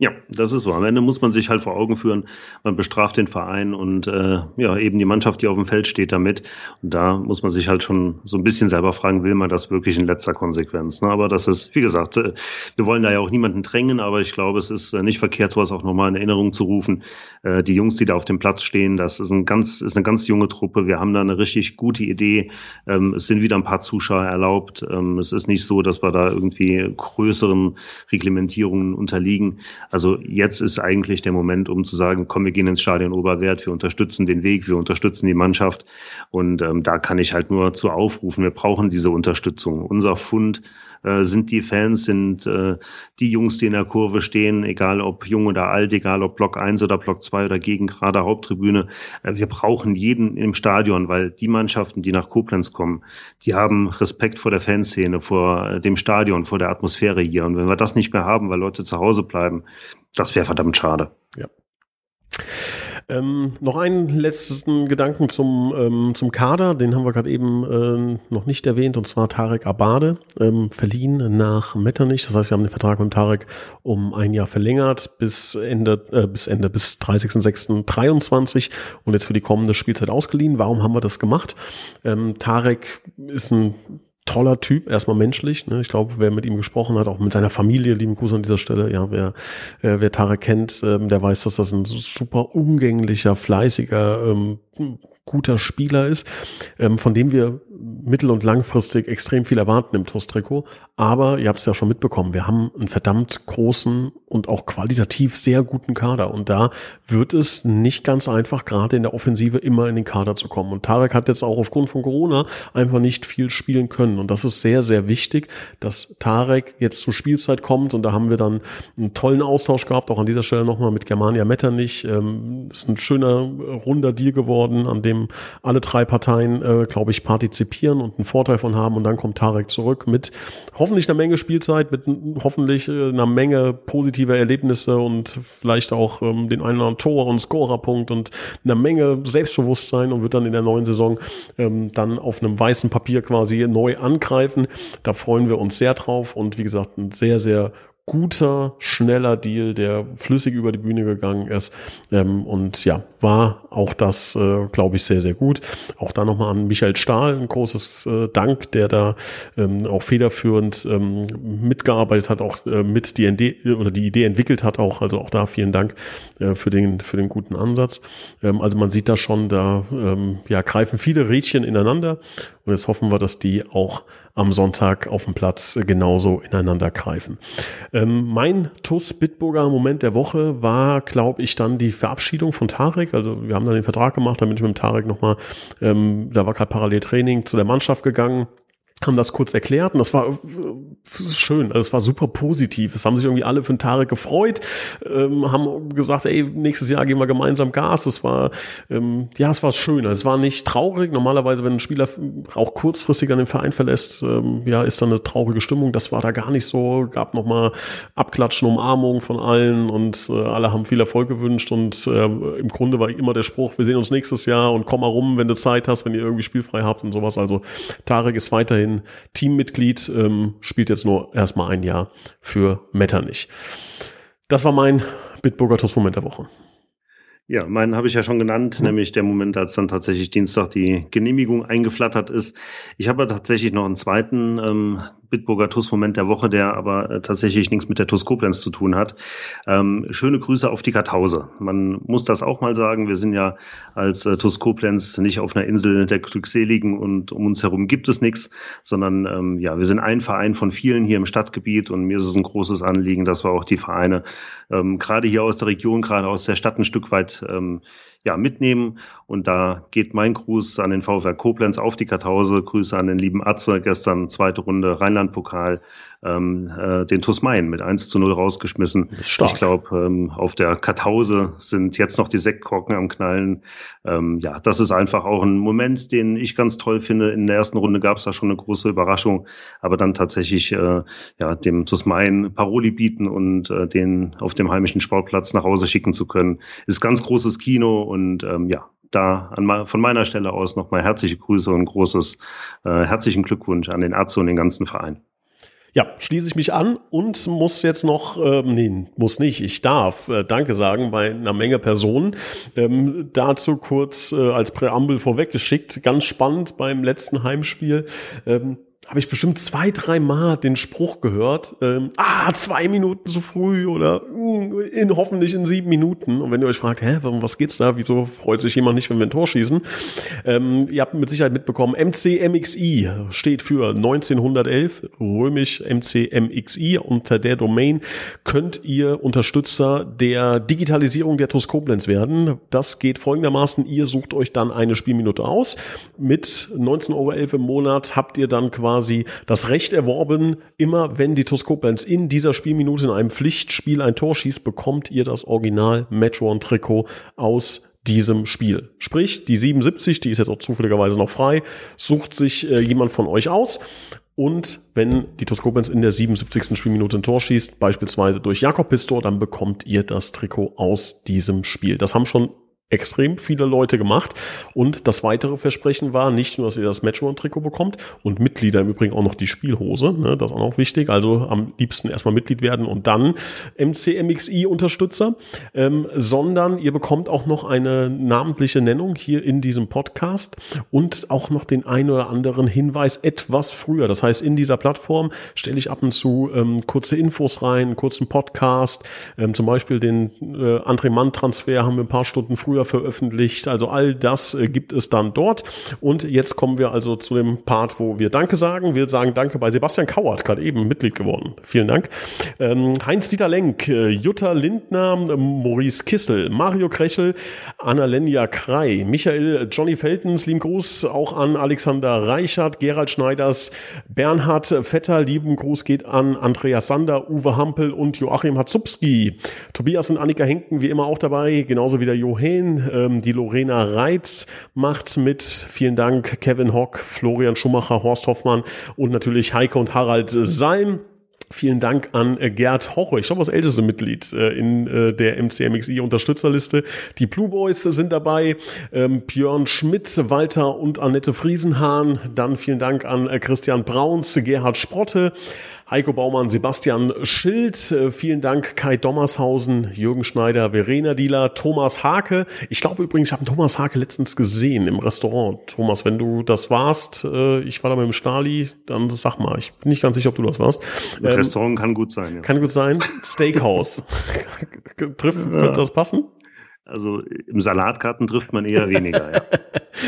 Ja, das ist so. Am Ende muss man sich halt vor Augen führen, man bestraft den Verein und äh, ja, eben die Mannschaft, die auf dem Feld steht damit. Und da muss man sich halt schon so ein bisschen selber fragen, will man das wirklich in letzter Konsequenz? Ne? Aber das ist, wie gesagt, äh, wir wollen da ja auch niemanden drängen, aber ich glaube, es ist äh, nicht verkehrt, sowas auch nochmal in Erinnerung zu rufen. Äh, die Jungs, die da auf dem Platz stehen, das ist, ein ganz, ist eine ganz junge Truppe. Wir haben da eine richtig gute Idee. Ähm, es sind wieder ein paar Zuschauer erlaubt. Ähm, es ist nicht so, dass wir da irgendwie größeren Reglementierungen unterliegen. Also jetzt ist eigentlich der Moment, um zu sagen, komm, wir gehen ins Stadion Oberwert, wir unterstützen den Weg, wir unterstützen die Mannschaft. Und ähm, da kann ich halt nur zu aufrufen, wir brauchen diese Unterstützung. Unser Fund äh, sind die Fans, sind äh, die Jungs, die in der Kurve stehen, egal ob jung oder alt, egal ob Block 1 oder Block 2 oder gegen gerade Haupttribüne. Äh, wir brauchen jeden im Stadion, weil die Mannschaften, die nach Koblenz kommen, die haben Respekt vor der Fanszene, vor äh, dem Stadion, vor der Atmosphäre hier. Und wenn wir das nicht mehr haben, weil Leute zu Hause bleiben, das wäre verdammt schade. Ja. Ähm, noch einen letzten Gedanken zum, ähm, zum Kader, den haben wir gerade eben äh, noch nicht erwähnt, und zwar Tarek Abade, ähm, verliehen nach Metternich. Das heißt, wir haben den Vertrag mit Tarek um ein Jahr verlängert bis Ende, äh, bis Ende, bis 30.06.23 und jetzt für die kommende Spielzeit ausgeliehen. Warum haben wir das gemacht? Ähm, Tarek ist ein toller Typ, erstmal menschlich. Ne? Ich glaube, wer mit ihm gesprochen hat, auch mit seiner Familie, lieben Gruß an dieser Stelle, ja, wer, äh, wer Tarek kennt, ähm, der weiß, dass das ein super umgänglicher, fleißiger, ähm, guter Spieler ist, ähm, von dem wir mittel- und langfristig extrem viel erwarten im TUS-Trikot. Aber ihr habt es ja schon mitbekommen, wir haben einen verdammt großen und auch qualitativ sehr guten Kader. Und da wird es nicht ganz einfach, gerade in der Offensive immer in den Kader zu kommen. Und Tarek hat jetzt auch aufgrund von Corona einfach nicht viel spielen können. Und das ist sehr, sehr wichtig, dass Tarek jetzt zur Spielzeit kommt. Und da haben wir dann einen tollen Austausch gehabt, auch an dieser Stelle nochmal mit Germania Metternich. Ähm, ist ein schöner, runder Deal geworden, an dem alle drei Parteien, äh, glaube ich, partizipieren und einen Vorteil von haben. Und dann kommt Tarek zurück mit hoffentlich einer Menge Spielzeit, mit hoffentlich äh, einer Menge positiver Erlebnisse und vielleicht auch ähm, den einen oder anderen Tor und Scorerpunkt und einer Menge Selbstbewusstsein und wird dann in der neuen Saison ähm, dann auf einem weißen Papier quasi neu angreifen. Da freuen wir uns sehr drauf und wie gesagt, ein sehr, sehr guter, schneller Deal, der flüssig über die Bühne gegangen ist. Ähm, und ja, war auch das, äh, glaube ich, sehr, sehr gut. Auch da nochmal an Michael Stahl ein großes äh, Dank, der da ähm, auch federführend ähm, mitgearbeitet hat, auch äh, mit die Idee oder die Idee entwickelt hat auch. Also auch da vielen Dank äh, für den für den guten Ansatz. Ähm, also man sieht da schon, da ähm, ja greifen viele Rädchen ineinander und jetzt hoffen wir, dass die auch am Sonntag auf dem Platz genauso ineinander greifen. Ähm, mein TUS Bitburger Moment der Woche war, glaube ich, dann die Verabschiedung von Tarek. Also wir haben dann den Vertrag gemacht, damit ich mit dem Tarek nochmal, ähm, da war gerade Paralleltraining zu der Mannschaft gegangen haben das kurz erklärt und das war äh, schön, also es war super positiv. Es haben sich irgendwie alle für den Tarek gefreut, ähm, haben gesagt, ey, nächstes Jahr gehen wir gemeinsam Gas. Es war, ähm, ja, es war schön. Es war nicht traurig. Normalerweise, wenn ein Spieler auch kurzfristig an den Verein verlässt, ähm, ja, ist da eine traurige Stimmung. Das war da gar nicht so. Gab nochmal Abklatschen, Umarmung von allen und äh, alle haben viel Erfolg gewünscht und äh, im Grunde war immer der Spruch, wir sehen uns nächstes Jahr und komm mal rum, wenn du Zeit hast, wenn ihr irgendwie spielfrei habt und sowas. Also Tarek ist weiterhin ein Teammitglied, ähm, spielt jetzt nur erstmal ein Jahr für Metternich. Das war mein Bitburger Toast-Moment der Woche. Ja, meinen habe ich ja schon genannt, mhm. nämlich der Moment, als dann tatsächlich Dienstag die Genehmigung eingeflattert ist. Ich habe tatsächlich noch einen zweiten ähm, Bitburger TUS-Moment der Woche, der aber äh, tatsächlich nichts mit der TUS Koblenz zu tun hat. Ähm, schöne Grüße auf die Kartause. Man muss das auch mal sagen. Wir sind ja als äh, TUS Koblenz nicht auf einer Insel der Glückseligen und um uns herum gibt es nichts, sondern ähm, ja, wir sind ein Verein von vielen hier im Stadtgebiet und mir ist es ein großes Anliegen, dass wir auch die Vereine ähm, gerade hier aus der Region, gerade aus der Stadt ein Stück weit ähm, ja, mitnehmen. Und da geht mein Gruß an den VfR Koblenz auf die Kartause. Grüße an den lieben Atze. Gestern zweite Runde Rheinland-Pokal ähm, äh, den TuS Main mit 1 zu 0 rausgeschmissen. Ich glaube, ähm, auf der Kartause sind jetzt noch die Sektkorken am Knallen. Ähm, ja, das ist einfach auch ein Moment, den ich ganz toll finde. In der ersten Runde gab es da schon eine große Überraschung, aber dann tatsächlich äh, ja, dem TuS Main Paroli bieten und äh, den auf dem heimischen Sportplatz nach Hause schicken zu können, ist ganz großes Kino und ähm, ja, da an, von meiner Stelle aus nochmal herzliche Grüße und großes äh, herzlichen Glückwunsch an den Ärzte und den ganzen Verein. Ja, schließe ich mich an und muss jetzt noch, äh, nee, muss nicht, ich darf äh, Danke sagen bei einer Menge Personen. Ähm, dazu kurz äh, als Präambel vorweggeschickt, ganz spannend beim letzten Heimspiel. Ähm, habe ich bestimmt zwei, drei Mal den Spruch gehört, ähm, ah, zwei Minuten zu früh oder mm, in hoffentlich in sieben Minuten. Und wenn ihr euch fragt, hä, was geht's da? Wieso freut sich jemand nicht, wenn wir ein Tor schießen? Ähm, ihr habt mit Sicherheit mitbekommen, MCMXI steht für 1911, römisch MCMXI. Unter der Domain könnt ihr Unterstützer der Digitalisierung der TuS Koblenz werden. Das geht folgendermaßen, ihr sucht euch dann eine Spielminute aus. Mit 19,11 Euro im Monat habt ihr dann quasi quasi das Recht erworben, immer wenn die Toskopens in dieser Spielminute in einem Pflichtspiel ein Tor schießt, bekommt ihr das Original Metron-Trikot aus diesem Spiel. Sprich, die 77, die ist jetzt auch zufälligerweise noch frei, sucht sich äh, jemand von euch aus. Und wenn die Toskopens in der 77. Spielminute ein Tor schießt, beispielsweise durch Jakob Pistor, dann bekommt ihr das Trikot aus diesem Spiel. Das haben schon extrem viele Leute gemacht. Und das weitere Versprechen war nicht nur, dass ihr das Matchround-Trikot bekommt und Mitglieder im Übrigen auch noch die Spielhose, ne, das ist auch noch wichtig. Also am liebsten erstmal Mitglied werden und dann MCMXI-Unterstützer, ähm, sondern ihr bekommt auch noch eine namentliche Nennung hier in diesem Podcast und auch noch den ein oder anderen Hinweis etwas früher. Das heißt, in dieser Plattform stelle ich ab und zu ähm, kurze Infos rein, einen kurzen Podcast, ähm, zum Beispiel den äh, André Mann-Transfer haben wir ein paar Stunden früher früher veröffentlicht. Also all das äh, gibt es dann dort. Und jetzt kommen wir also zu dem Part, wo wir Danke sagen. Wir sagen Danke bei Sebastian Kauert, gerade eben Mitglied geworden. Vielen Dank. Ähm, Heinz-Dieter Lenk, äh, Jutta Lindner, Maurice Kissel, Mario Krechel, Annalenia Krei, Michael Johnny Feltens, lieben Gruß auch an Alexander Reichert, Gerald Schneiders, Bernhard Vetter, lieben Gruß geht an Andreas Sander, Uwe Hampel und Joachim Hatzubski. Tobias und Annika Henken wie immer auch dabei, genauso wie der Ähm, die Lorena Reitz macht mit. Vielen Dank, Kevin Hock, Florian Schumacher, Horst Hoffmann und natürlich Heike und Harald Salm. Vielen Dank an äh, Gerd Hoche, ich glaube das älteste Mitglied äh, in äh, der MCMXI Unterstützerliste. Die Blue Boys sind dabei, ähm, Björn Schmidt, Walter und Annette Friesenhahn. Dann vielen Dank an Christian Brauns, Gerhard Sprotte, Heiko Baumann, Sebastian Schild, äh, vielen Dank Kai Dommershausen, Jürgen Schneider, Verena Dieler, Thomas Hake. Ich glaube übrigens, ich habe Thomas Hake letztens gesehen im Restaurant. Thomas, wenn du das warst, äh, ich war da mit dem Stali, dann sag mal, ich bin nicht ganz sicher, ob du das warst. Ähm, Restaurant kann gut sein. Ja. Kann gut sein. Steakhouse. Trifft, ja. Wird das passen? Also im Salatkarten trifft man eher weniger. Ja.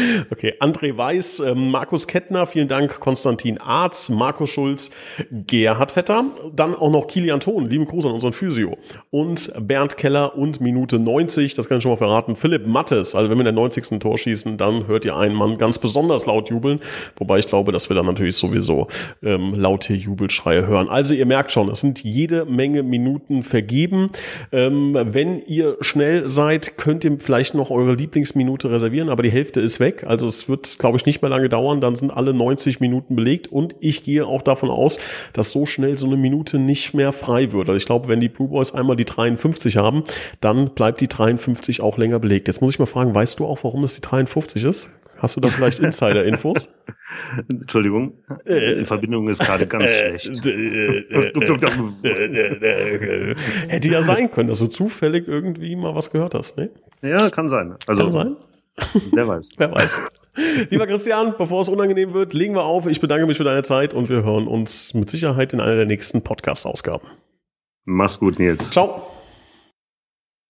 okay, André Weiß, äh, Markus Kettner, vielen Dank, Konstantin Arz, Markus Schulz, Gerhard Vetter, dann auch noch Kilian Thon, lieben Gruß an unseren Physio und Bernd Keller und Minute 90, das kann ich schon mal verraten, Philipp Mattes, also wenn wir in der 90. Tor schießen, dann hört ihr einen Mann ganz besonders laut jubeln, wobei ich glaube, dass wir dann natürlich sowieso ähm, laute Jubelschreie hören. Also ihr merkt schon, es sind jede Menge Minuten vergeben. Ähm, wenn ihr schnell seid, könnt ihr vielleicht noch eure Lieblingsminute reservieren, aber die Hälfte ist weg. Also es wird, glaube ich, nicht mehr lange dauern. Dann sind alle 90 Minuten belegt und ich gehe auch davon aus, dass so schnell so eine Minute nicht mehr frei wird. Also ich glaube, wenn die Blue Boys einmal die 53 haben, dann bleibt die 53 auch länger belegt. Jetzt muss ich mal fragen, weißt du auch, warum es die 53 ist? Hast du da vielleicht Insider-Infos? Entschuldigung, äh, die Verbindung ist gerade ganz äh, schlecht. Hätte ja sein können, dass du zufällig irgendwie mal was gehört hast, ne? Ja, kann sein. Also, kann sein? Wer weiß. Wer weiß. Lieber Christian, bevor es unangenehm wird, legen wir auf. Ich bedanke mich für deine Zeit und wir hören uns mit Sicherheit in einer der nächsten Podcast-Ausgaben. Mach's gut, Nils. Ciao.